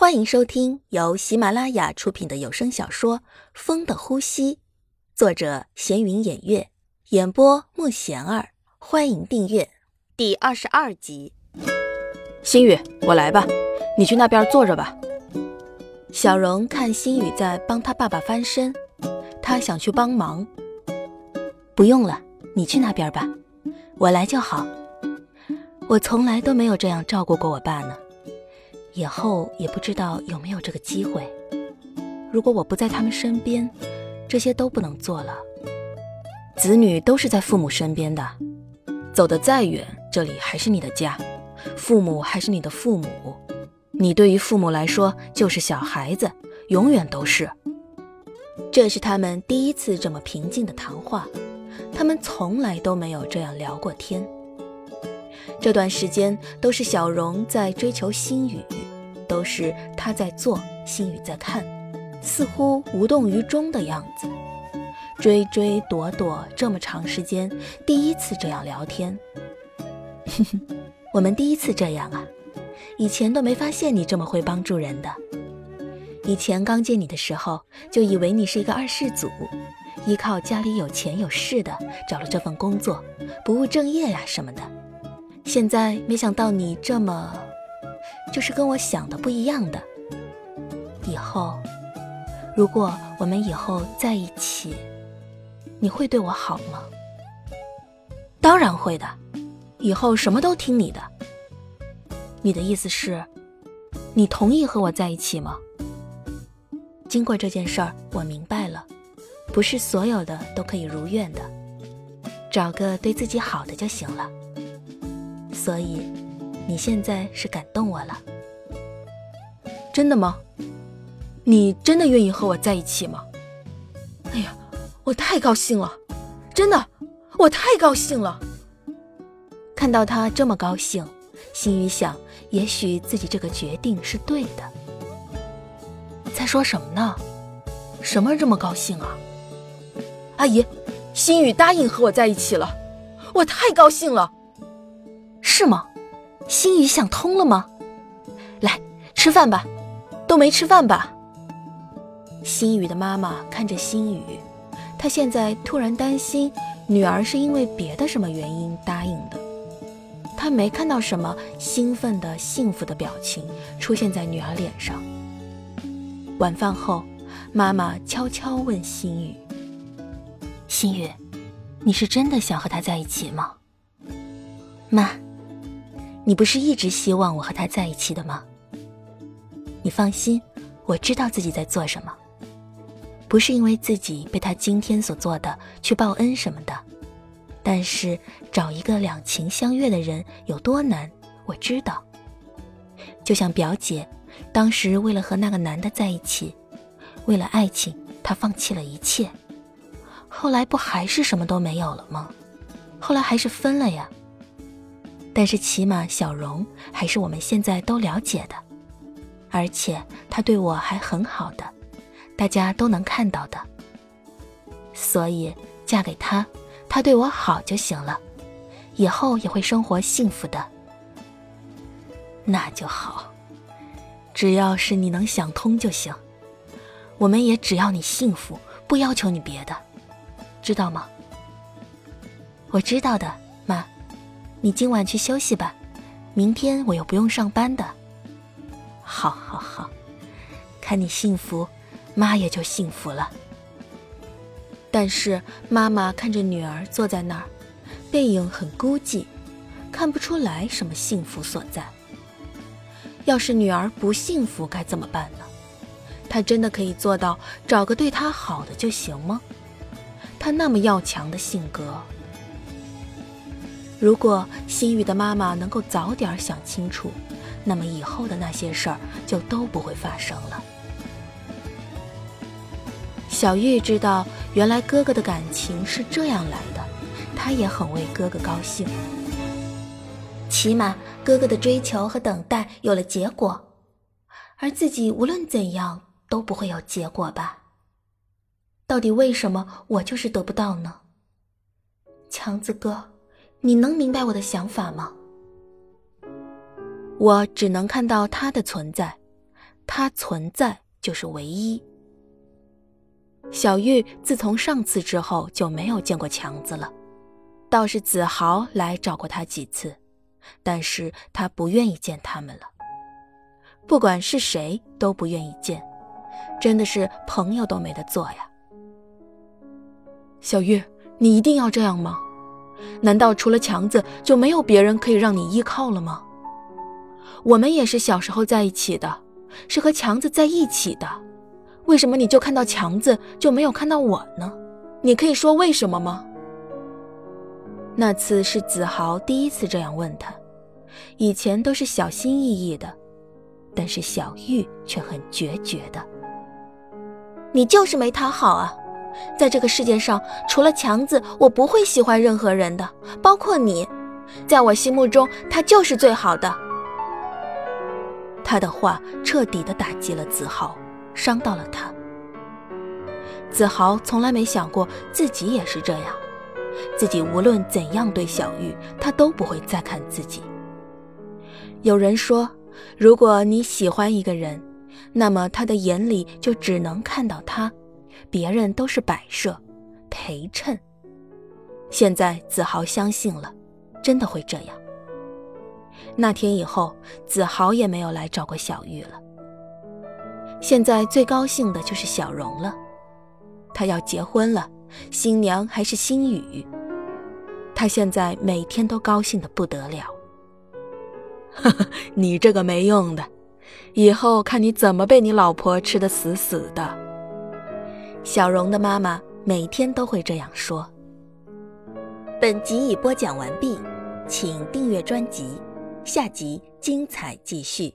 欢迎收听由喜马拉雅出品的有声小说《风的呼吸》，作者闲云掩月，演播慕贤儿。欢迎订阅第二十二集。心雨，我来吧，你去那边坐着吧。小荣看心雨在帮他爸爸翻身，他想去帮忙。不用了，你去那边吧，我来就好。我从来都没有这样照顾过我爸呢。以后也不知道有没有这个机会。如果我不在他们身边，这些都不能做了。子女都是在父母身边的，走得再远，这里还是你的家，父母还是你的父母。你对于父母来说就是小孩子，永远都是。这是他们第一次这么平静的谈话，他们从来都没有这样聊过天。这段时间都是小荣在追求心语，都是他在做，心雨在看，似乎无动于衷的样子。追追躲躲这么长时间，第一次这样聊天。哼哼，我们第一次这样啊，以前都没发现你这么会帮助人的。以前刚见你的时候，就以为你是一个二世祖，依靠家里有钱有势的找了这份工作，不务正业呀什么的。现在没想到你这么，就是跟我想的不一样的。以后，如果我们以后在一起，你会对我好吗？当然会的，以后什么都听你的。你的意思是，你同意和我在一起吗？经过这件事儿，我明白了，不是所有的都可以如愿的，找个对自己好的就行了。所以，你现在是感动我了，真的吗？你真的愿意和我在一起吗？哎呀，我太高兴了，真的，我太高兴了。看到他这么高兴，心雨想，也许自己这个决定是对的。在说什么呢？什么这么高兴啊？阿姨，心雨答应和我在一起了，我太高兴了。是吗？心雨想通了吗？来吃饭吧，都没吃饭吧？心雨的妈妈看着心雨，她现在突然担心女儿是因为别的什么原因答应的。她没看到什么兴奋的、幸福的表情出现在女儿脸上。晚饭后，妈妈悄悄问心雨：“心雨，你是真的想和他在一起吗？”妈。你不是一直希望我和他在一起的吗？你放心，我知道自己在做什么，不是因为自己被他今天所做的去报恩什么的。但是找一个两情相悦的人有多难，我知道。就像表姐，当时为了和那个男的在一起，为了爱情，她放弃了一切，后来不还是什么都没有了吗？后来还是分了呀。但是起码小荣还是我们现在都了解的，而且他对我还很好的，大家都能看到的。所以嫁给他，他对我好就行了，以后也会生活幸福的。那就好，只要是你能想通就行，我们也只要你幸福，不要求你别的，知道吗？我知道的，你今晚去休息吧，明天我又不用上班的。好，好，好，看你幸福，妈也就幸福了。但是妈妈看着女儿坐在那儿，背影很孤寂，看不出来什么幸福所在。要是女儿不幸福该怎么办呢？她真的可以做到找个对她好的就行吗？她那么要强的性格。如果心雨的妈妈能够早点想清楚，那么以后的那些事儿就都不会发生了。小玉知道，原来哥哥的感情是这样来的，她也很为哥哥高兴。起码哥哥的追求和等待有了结果，而自己无论怎样都不会有结果吧？到底为什么我就是得不到呢？强子哥。你能明白我的想法吗？我只能看到他的存在，他存在就是唯一。小玉自从上次之后就没有见过强子了，倒是子豪来找过他几次，但是他不愿意见他们了。不管是谁都不愿意见，真的是朋友都没得做呀。小玉，你一定要这样吗？难道除了强子就没有别人可以让你依靠了吗？我们也是小时候在一起的，是和强子在一起的。为什么你就看到强子就没有看到我呢？你可以说为什么吗？那次是子豪第一次这样问他，以前都是小心翼翼的，但是小玉却很决绝的。你就是没他好啊！在这个世界上，除了强子，我不会喜欢任何人的，包括你。在我心目中，他就是最好的。他的话彻底的打击了子豪。伤到了他，子豪从来没想过自己也是这样，自己无论怎样对小玉，他都不会再看自己。有人说，如果你喜欢一个人，那么他的眼里就只能看到他，别人都是摆设、陪衬。现在子豪相信了，真的会这样。那天以后，子豪也没有来找过小玉了。现在最高兴的就是小荣了，他要结婚了，新娘还是心雨。他现在每天都高兴的不得了。呵呵，你这个没用的，以后看你怎么被你老婆吃的死死的。小荣的妈妈每天都会这样说。本集已播讲完毕，请订阅专辑，下集精彩继续。